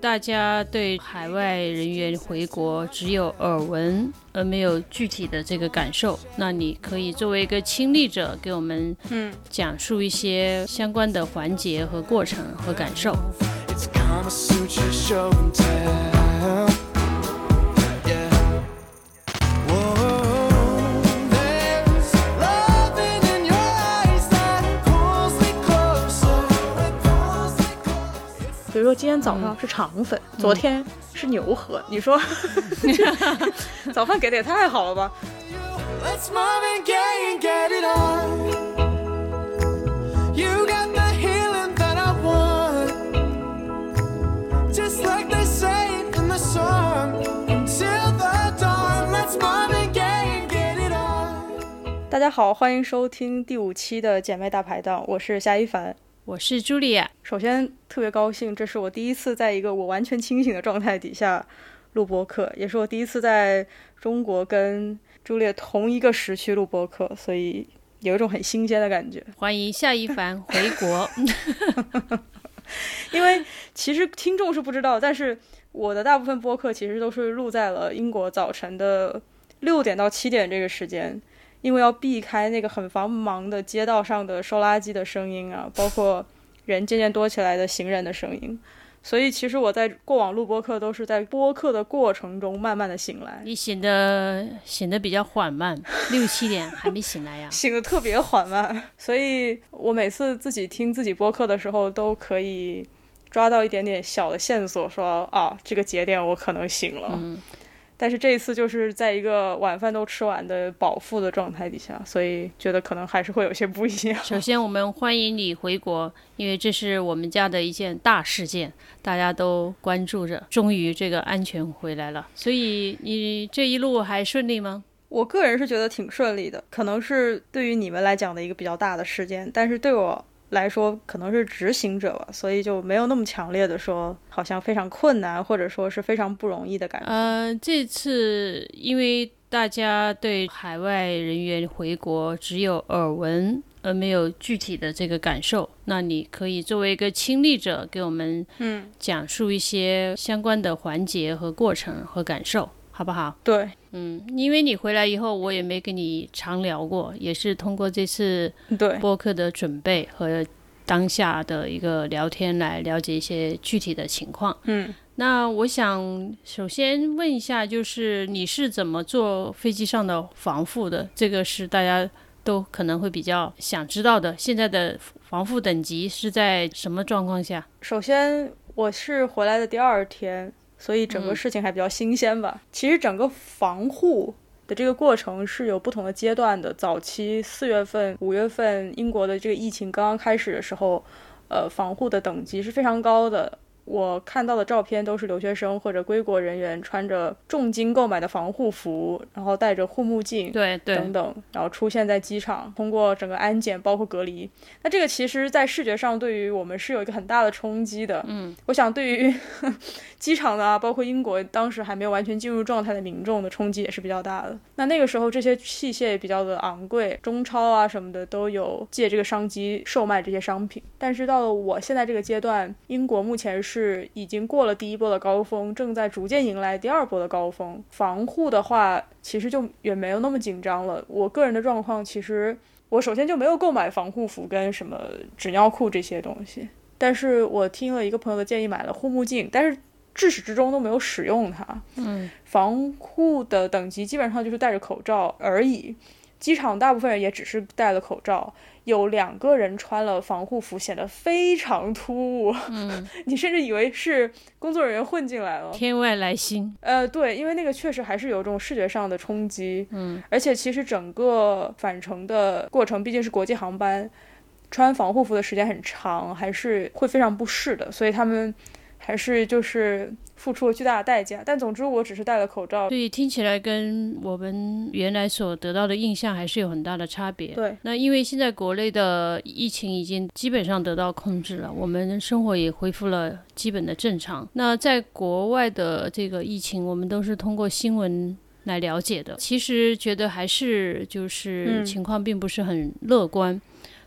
大家对海外人员回国只有耳闻，而没有具体的这个感受。那你可以作为一个亲历者，给我们嗯讲述一些相关的环节和过程和感受。Kama Sutra show and tell. Yeah. Whoa, there's loving in your eyes that pulls me closer. Pulls me closer. 比如说今天早上是肠粉，昨天是牛河，你说早饭给的也太好了吧？Let's Marvin Gaye and get it on. 大家好，欢迎收听第五期的姐妹大排档，我是夏一凡。我是朱莉亚，首先特别高兴，这是我第一次在一个我完全清醒的状态底下录播客，也是我第一次在中国跟朱烈同一个时区录播客，所以有一种很新鲜的感觉。欢迎夏一凡回国。因为其实听众是不知道，但是我的大部分播客其实都是录在了英国早晨的六点到七点这个时间，因为要避开那个很繁忙的街道上的收垃圾的声音啊，包括人渐渐多起来的行人的声音。所以其实我在过往录播课都是在播客的过程中慢慢的醒来，你醒的醒的比较缓慢，六七点还没醒来呀？醒的特别缓慢，所以我每次自己听自己播客的时候，都可以抓到一点点小的线索说，啊，这个节点我可能醒了。嗯但是这一次就是在一个晚饭都吃完的饱腹的状态底下，所以觉得可能还是会有些不一样。首先，我们欢迎你回国，因为这是我们家的一件大事件，大家都关注着。终于这个安全回来了，所以你这一路还顺利吗？我个人是觉得挺顺利的，可能是对于你们来讲的一个比较大的事件，但是对我来说可能是执行者吧，所以就没有那么强烈的说好像非常困难，或者说是非常不容易的感觉。呃，这次因为大家对海外人员回国只有耳闻，而没有具体的这个感受，那你可以作为一个亲历者，给我们嗯，讲述一些相关的环节和过程和感受，好不好？对，嗯，因为你回来以后，我也没跟你常聊过，也是通过这次对，播客的准备和当下的一个聊天来了解一些具体的情况。嗯。那我想首先问一下，就是你是怎么做飞机上的防护的？这个是大家都可能会比较想知道的。现在的防护等级是在什么状况下？首先，我是回来的第二天，所以整个事情还比较新鲜吧。其实整个防护的这个过程是有不同的阶段的。早期四月份、五月份，英国的这个疫情刚刚开始的时候，呃，防护的等级是非常高的。我看到的照片都是留学生或者归国人员穿着重金购买的防护服，然后戴着护目镜，对对，等等，然后出现在机场，通过整个安检包括隔离。那这个其实，在视觉上对于我们是有一个很大的冲击的。嗯，我想对于 机场的啊，包括英国当时还没有完全进入状态的民众的冲击也是比较大的。那那个时候这些器械也比较的昂贵，中超啊什么的都有借这个商机售卖这些商品。但是到了我现在这个阶段，英国目前是已经过了第一波的高峰，正在逐渐迎来第二波的高峰。防护的话，其实就也没有那么紧张了。我个人的状况，其实我首先就没有购买防护服跟什么纸尿裤这些东西，但是我听了一个朋友的建议，买了护目镜，但是至始至终都没有使用它。嗯，防护的等级基本上就是戴着口罩而已。机场大部分人也只是戴了口罩，有两个人穿了防护服，显得非常突兀。嗯，你甚至以为是工作人员混进来了。天外来星。呃，对，因为那个确实还是有这种视觉上的冲击，嗯，而且其实整个返程的过程毕竟是国际航班，穿防护服的时间很长，还是会非常不适的，所以他们还是就是付出了巨大的代价。但总之，我只是戴了口罩。所以听起来跟我们原来所得到的印象还是有很大的差别。对，那因为现在国内的疫情已经基本上得到控制了，我们生活也恢复了基本的正常。那在国外的这个疫情，我们都是通过新闻来了解的。其实觉得还是就是嗯情况并不是很乐观。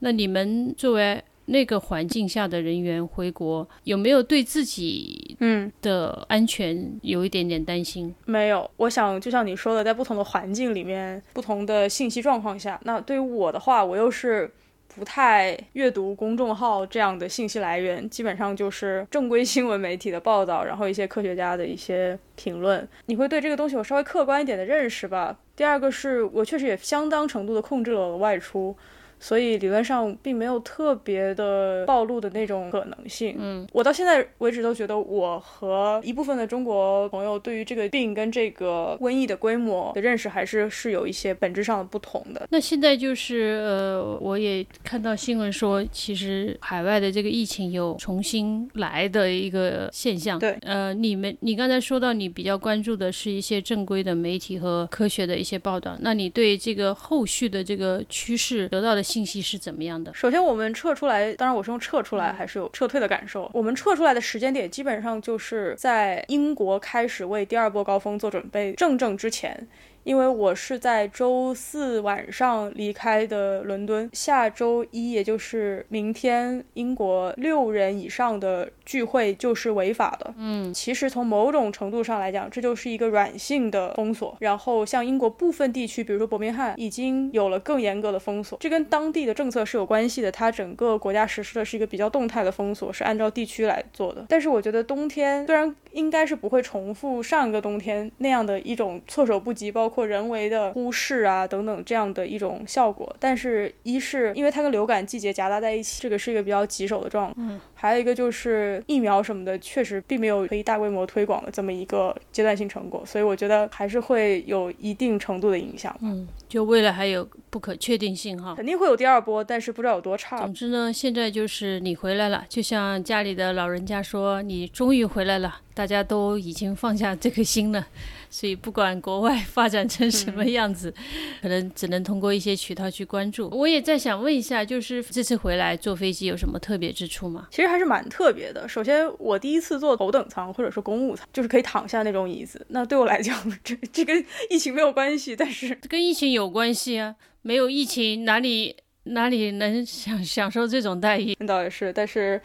那你们作为那个环境下的人员回国，有没有对自己嗯，的安全有一点点担心？没有。我想，就像你说的，在不同的环境里面，不同的信息状况下，那对于我的话，我又是。不太阅读公众号这样的信息来源，基本上就是正规新闻媒体的报道，然后一些科学家的一些评论，你会对这个东西有稍微客观一点的认识吧。第二个是我确实也相当程度的控制了我的外出，所以理论上并没有特别的暴露的那种可能性。嗯，我到现在为止都觉得我和一部分的中国朋友对于这个病跟这个瘟疫的规模的认识还是是有一些本质上的不同的。那现在就是呃，我也看到新闻说，其实海外的这个疫情有重新来的一个现象。对，呃，你们你刚才说到你比较关注的是一些正规的媒体和科学的一些报道，那你对这个后续的这个趋势得到的信息是怎么样的？首先，我们撤出来，当然我是用撤出来，还是有撤退的感受。我们撤出来的时间点，基本上就是在英国开始为第二波高峰做准备正正之前。因为我是在周四晚上离开的伦敦，下周一，也就是明天，英国六人以上的聚会就是违法的。嗯，其实从某种程度上来讲，这就是一个软性的封锁。然后像英国部分地区，比如说伯明翰，已经有了更严格的封锁，这跟当地的政策是有关系的。它整个国家实施的是一个比较动态的封锁，是按照地区来做的。但是我觉得冬天虽然应该是不会重复上一个冬天那样的一种措手不及，包括人为的忽视啊等等这样的一种效果。但是，一是因为它跟流感季节夹杂在一起，这个是一个比较棘手的状况。嗯，还有一个就是疫苗什么的，确实并没有可以大规模推广的这么一个阶段性成果，所以我觉得还是会有一定程度的影响。嗯，就未来还有不可确定性哈。肯定会有第二波，但是不知道有多差总。之呢，现在就是你回来了，就像家里的老人家说，你终于回来了，大家都已经放下这颗心了。所以不管国外发展成什么样子，可能只能通过一些渠道去关注。我也在想问一下，就是这次回来坐飞机有什么特别之处吗？其实还是蛮特别的。首先，我第一次坐头等舱或者说公务舱，就是可以躺下那种椅子。那对我来讲，这这跟疫情没有关系，但是跟疫情有关系啊，没有疫情哪里哪里能享享受这种待遇？那倒也是。但是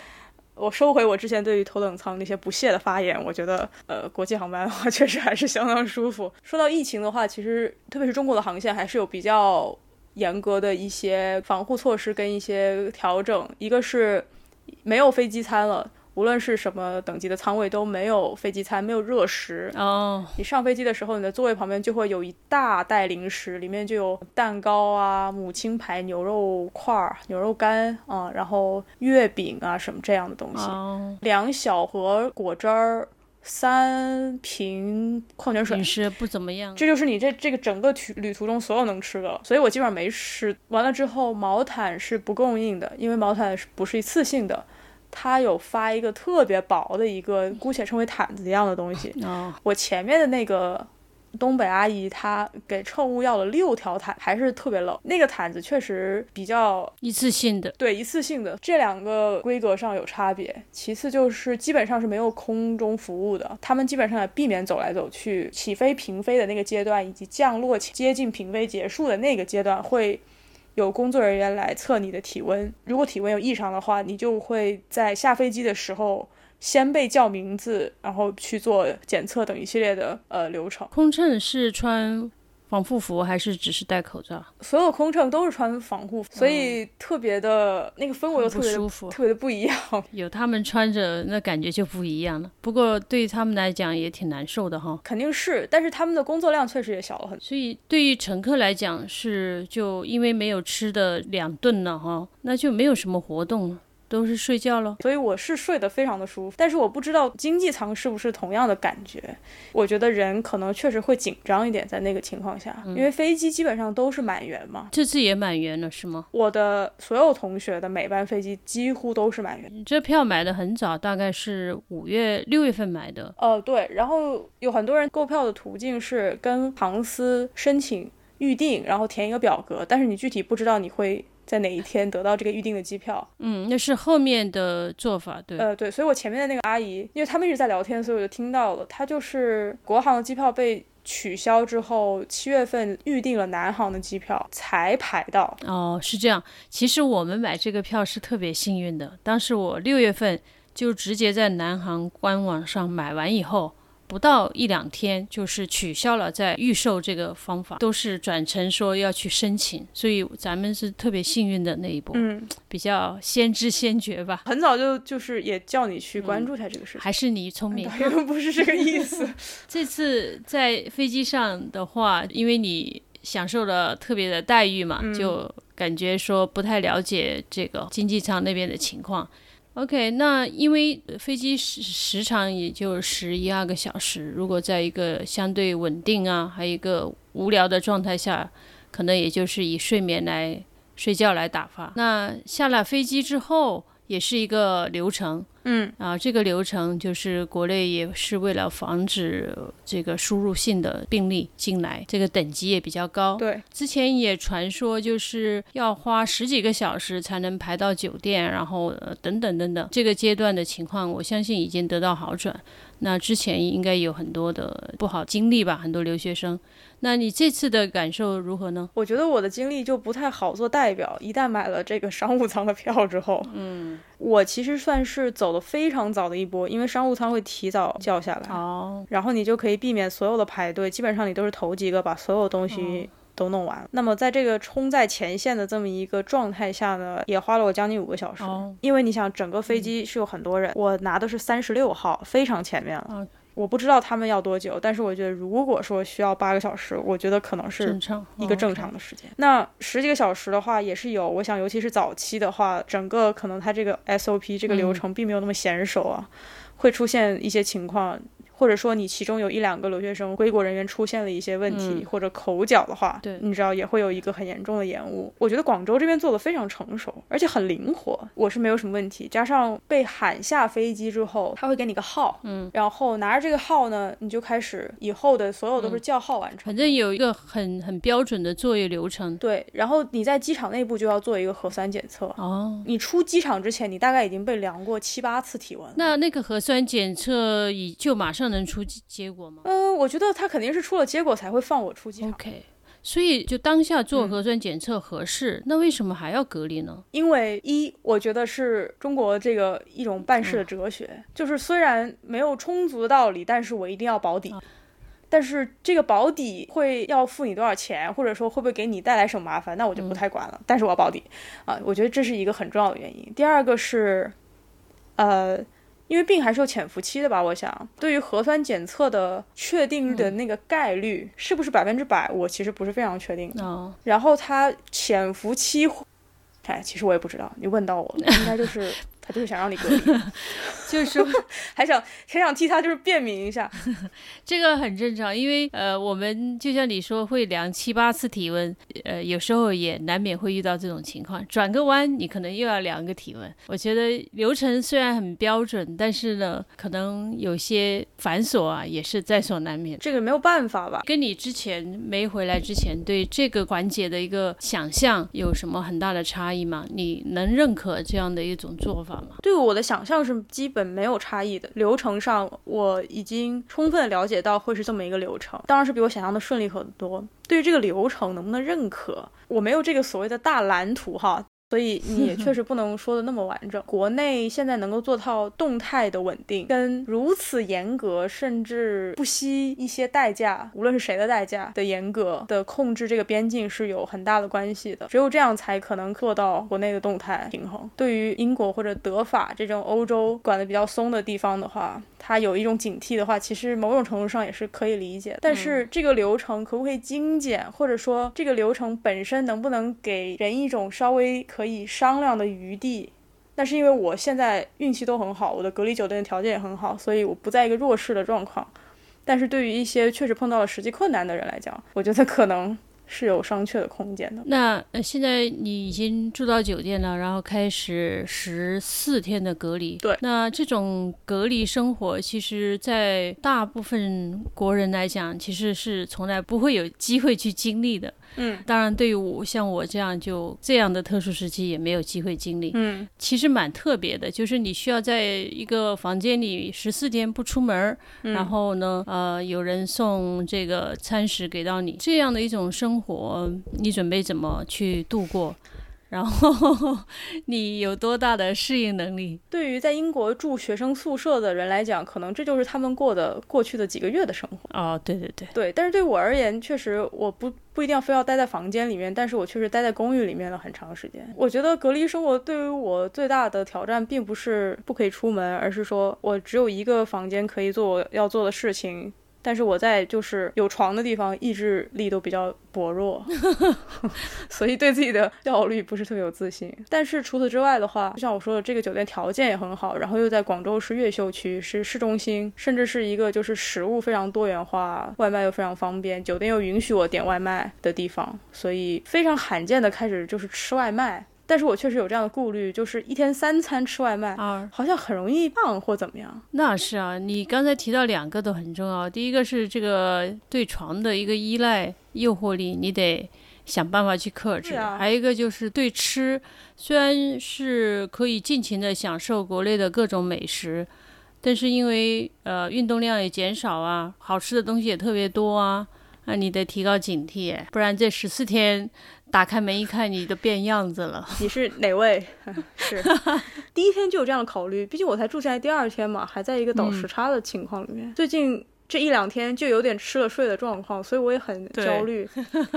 我收回我之前对于头等舱那些不屑的发言。我觉得，呃，国际航班的话，确实还是相当舒服。说到疫情的话，其实特别是中国的航线，还是有比较严格的一些防护措施跟一些调整。一个是没有飞机餐了。无论是什么等级的舱位都没有飞机餐，没有热食。哦，你上飞机的时候，你的座位旁边就会有一大袋零食，里面就有蛋糕啊、母亲牌牛肉块儿、牛肉干啊，然后月饼啊什么这样的东西，哦，两小盒果汁儿，三瓶矿泉水饮。食不怎么样。这就是你这这个整个旅旅途中所有能吃的了，所以我基本上没吃。完了之后，毛毯是不供应的，因为毛毯是不是一次性的，它有发一个特别薄的一个，姑且称为毯子一样的东西。哦，我前面的那个东北阿姨，她给乘务要了六条毯，还是特别冷。那个毯子确实比较一次性的。对一次性的，这两个规格上有差别。其次就是基本上是没有空中服务的，他们基本上也避免走来走去。起飞、平飞的那个阶段，以及降落前接近平飞结束的那个阶段，会有工作人员来测你的体温。如果体温有异常的话，你就会在下飞机的时候。先被叫名字，然后去做检测等一系列的呃流程。空乘是穿防护服还是只是戴口罩？所有空乘都是穿防护服，所以特别的那个氛围又特别的不舒服。特别的不一样。有他们穿着，那感觉就不一样了。不过对于他们来讲也挺难受的哈。肯定是，但是他们的工作量确实也小了很多。所以对于乘客来讲是就因为没有吃的两顿了哈，那就没有什么活动了。都是睡觉了。所以我是睡得非常的舒服。但是我不知道经济舱是不是同样的感觉。我觉得人可能确实会紧张一点，在那个情况下，因为飞机基本上都是满员嘛。这次也满员了是吗？我的所有同学的每班飞机几乎都是满员。你这票买的很早，大概是五月六月份买的。呃，对，然后有很多人购票的途径是跟航司申请预定，然后填一个表格，但是你具体不知道你会在哪一天得到这个预定的机票。嗯，那是后面的做法，对。呃，对，所以我前面的那个阿姨，因为他们一直在聊天，所以我就听到了，她就是国航的机票被取消之后，七月份预定了南航的机票才排到。哦，是这样。其实我们买这个票是特别幸运的，当时我六月份就直接在南航官网上买完以后。不到一两天，就是取消了在预售这个方法，都是转成说要去申请，所以咱们是特别幸运的那一波，嗯，比较先知先觉吧。很早就就是也叫你去关注一下这个事情。还是你聪明，不是这个意思。这次在飞机上的话，因为你享受了特别的待遇嘛，嗯就感觉说不太了解这个经济舱那边的情况。OK，那因为飞机时时长也就十一二个小时，如果在一个相对稳定啊，还有一个无聊的状态下，可能也就是以睡眠来睡觉来打发。那下了飞机之后，也是一个流程，嗯啊，这个流程就是国内也是为了防止这个输入性的病例进来，这个等级也比较高。对，之前也传说就是要花十几个小时才能排到酒店，然后呃等等等等，这个阶段的情况，我相信已经得到好转。那之前应该有很多的不好经历吧，很多留学生。那你这次的感受如何呢？我觉得我的经历就不太好做代表。一旦买了这个商务舱的票之后，嗯，我其实算是走的非常早的一波，因为商务舱会提早叫下来，哦，然后你就可以避免所有的排队，基本上你都是头几个把所有东西。都弄完了。那么在这个冲在前线的这么一个状态下呢，也花了我将近五个小时。哦因为你想，整个飞机是有很多人，我拿的是三十六号，非常前面了。哦我不知道他们要多久，但是我觉得如果说需要八个小时，我觉得可能是，一个正哦常的时间。那十几个小时的话，也是有，我想尤其是早期的话，整个可能它这个 SOP 这个流程并没有那么娴熟啊，会出现一些情况。或者说你其中有一两个留学生归国人员出现了一些问题、嗯或者口角的话，对你知道也会有一个很严重的延误。我觉得广州这边做的非常成熟，而且很灵活，我是没有什么问题。加上被喊下飞机之后，他会给你个号，嗯，然后拿着这个号呢，你就开始以后的所有都是叫号完成。反正有一个很很标准的作业流程。对，然后你在机场内部就要做一个核酸检测。哦，你出机场之前，你大概已经被量过七八次体温了。那那个核酸检测已就马上能出结结果吗嗯、我觉得他肯定是出了结果才会放我出机场，？OK，所以就当下做嗯核酸检测合适，那为什么还要隔离呢？因为一，我觉得是中国这个一种办事的哲学，就是虽然没有充足的道理，但是我一定要保底。但是这个保底会要付你多少钱，或者说会不会给你带来什么麻烦，那我就不太管了。但是我要保底啊，我觉得这是一个很重要的原因。第二个是，呃，因为病还是有潜伏期的吧？我想，对于核酸检测的确定的那个概率、是不是百分之百，我其实不是非常确定的。哦，然后它潜伏期，哎，其实我也不知道，你问到我了，应该就是 他就是想让你隔离，就是说 还想还想替他就是辩明一下，这个很正常，因为呃，我们就像你说会量七八次体温，呃，有时候也难免会遇到这种情况，转个弯你可能又要量个体温。我觉得流程虽然很标准，但是呢，可能有些繁琐啊，也是在所难免。这个没有办法吧？跟你之前没回来之前对这个环节的一个想象有什么很大的差异吗？你能认可这样的一种做法对我的想象是基本没有差异的，流程上我已经充分了解到会是这么一个流程，当然是比我想象的顺利很多。对于这个流程能不能认可，我没有这个所谓的大蓝图哈。所以 你也确实不能说的那么完整。国内现在能够做到动态的稳定，跟如此严格，甚至不惜一些代价，无论是谁的代价的严格的控制这个边境是有很大的关系的。只有这样才可能做到国内的动态平衡。对于英国或者德法这种欧洲管得比较松的地方的话，它有一种警惕的话，其实某种程度上也是可以理解。但是这个流程可不可以精简，或者说这个流程本身能不能给人一种稍微可可以商量的余地？那是因为我现在运气都很好，我的隔离酒店条件也很好，所以我不在一个弱势的状况。但是对于一些确实碰到了实际困难的人来讲，我觉得可能是有商榷的空间的。那呃，现在你已经住到酒店了，然后开始十四天的隔离。对那这种隔离生活，其实，在大部分国人来讲，其实是从来不会有机会去经历的。嗯当然，对于我像我这样就这样的特殊时期，也没有机会经历。嗯其实蛮特别的，就是你需要在一个房间里十四天不出门，嗯然后呢，呃，有人送这个餐食给到你，这样的一种生活，你准备怎么去度过？然后 你有多大的适应能力？对于在英国住学生宿舍的人来讲，可能这就是他们过的过去的几个月的生活。哦，对对对，对，但是对我而言，确实我不不一定要非要待在房间里面，但是我确实待在公寓里面了很长时间。我觉得隔离生活对于我最大的挑战，并不是不可以出门，而是说我只有一个房间可以做我要做的事情。但是我在就是有床的地方，意志力都比较薄弱，所以对自己的效率不是特别有自信。但是除此之外的话，就像我说的，这个酒店条件也很好，然后又在广州市越秀区，是市中心，甚至是一个就是食物非常多元化，外卖又非常方便，酒店又允许我点外卖的地方，所以非常罕见的开始就是吃外卖。但是我确实有这样的顾虑，就是一天三餐吃外卖，啊，好像很容易胖或怎么样。那是啊，你刚才提到两个都很重要，第一个是这个对床的一个依赖诱惑力，你得想办法去克制；啊还有一个就是对吃，虽然是可以尽情的享受国内的各种美食，但是因为呃运动量也减少啊，好吃的东西也特别多啊，那你得提高警惕，不然这十四天打开门一看，你都变样子了。你是哪位？是 第一天就有这样的考虑，毕竟我才住下来第二天嘛，还在一个倒时差的情况里面。最近这一两天就有点吃了睡的状况，所以我也很焦虑。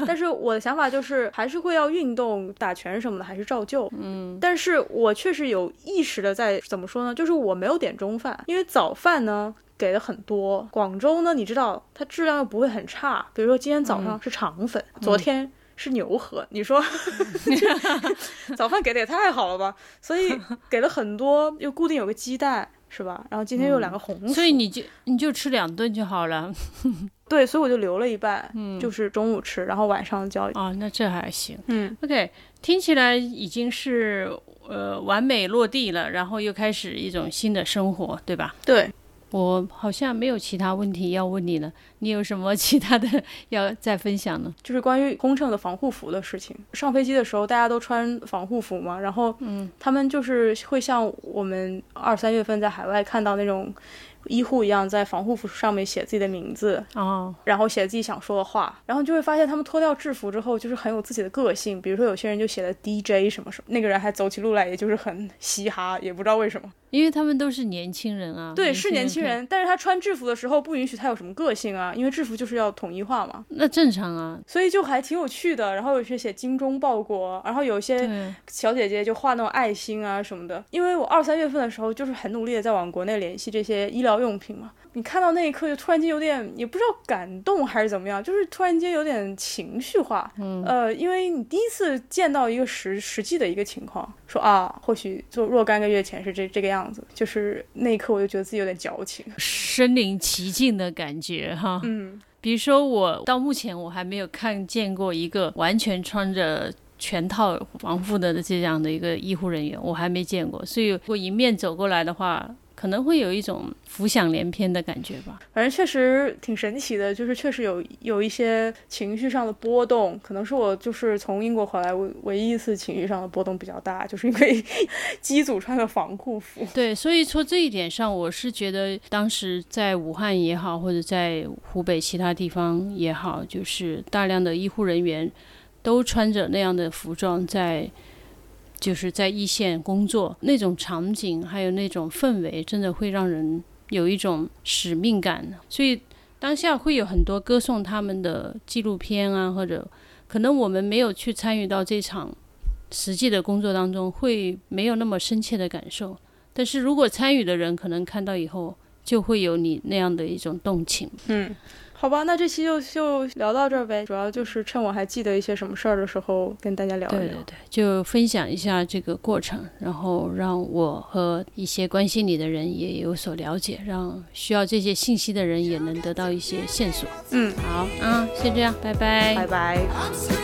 但是我的想法就是，还是会要运动、打拳什么的，还是照旧。嗯，但是我确实有意识的在怎么说呢？就是我没有点中饭，因为早饭呢。给的很多，广州呢，你知道它质量又不会很差。比如说今天早上是肠粉，昨天是牛河，你说 早饭给的也太好了吧？所以给了很多，又固定有个鸡蛋，是吧？然后今天又有两个红薯，所以你就你就吃两顿就好了对，所以我就留了一半，就是中午吃，然后晚上交。啊，那这还行。嗯，OK，听起来已经是呃完美落地了，然后又开始一种新的生活，对吧？对，我好像没有其他问题要问你了，你有什么其他的 要再分享呢？就是关于空乘的防护服的事情。上飞机的时候，大家都穿防护服嘛，然后嗯，他们就是会像我们二三月份在海外看到那种医护一样，在防护服上面写自己的名字，哦，然后写自己想说的话，然后就会发现他们脱掉制服之后，就是很有自己的个性。比如说有些人就写了 DJ 什么什么，那个人还走起路来也就是很嘻哈，也不知道为什么。因为他们都是年轻人啊。对，是年轻，人，但是他穿制服的时候不允许他有什么个性啊，因为制服就是要统一化嘛，那正常啊。所以就还挺有趣的。然后有些写精忠报国，然后有些，小姐姐就画那种爱心啊什么的。因为我二三月份的时候就是很努力的在往国内联系这些医疗用品嘛，你看到那一刻就突然间有点也不知道感动还是怎么样，就是突然间有点情绪化。嗯，呃，因为你第一次见到一个实实际的一个情况，说啊，或许就若干个月前是这这个样子，就是那一刻我就觉得自己有点矫情。身临其境的感觉哈。嗯，比如说我到目前我还没有看见过一个完全穿着全套防护的这样的一个医护人员，我还没见过。所以如果迎面走过来的话，可能会有一种浮想联翩的感觉吧。反正确实挺神奇的，就是确实有有一些情绪上的波动，可能是我就是从英国回来唯唯一一次情绪上的波动比较大，就是因为 机组穿的防护服。对，所以说这一点上，我是觉得当时在武汉也好，或者在湖北其他地方也好，就是大量的医护人员都穿着那样的服装在。就是在一线工作那种场景，还有那种氛围，真的会让人有一种使命感。所以当下会有很多歌颂他们的纪录片啊，或者可能我们没有去参与到这场实际的工作当中，会没有那么深切的感受。但是如果参与的人可能看到以后，就会有你那样的一种动情。嗯，好吧，那这期就就聊到这儿呗。主要就是趁我还记得一些什么事儿的时候，跟大家聊一聊。对对对，就分享一下这个过程，然后让我和一些关心你的人也有所了解，让需要这些信息的人也能得到一些线索。嗯，好，嗯，先这样，拜拜拜拜。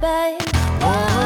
babe. Oh.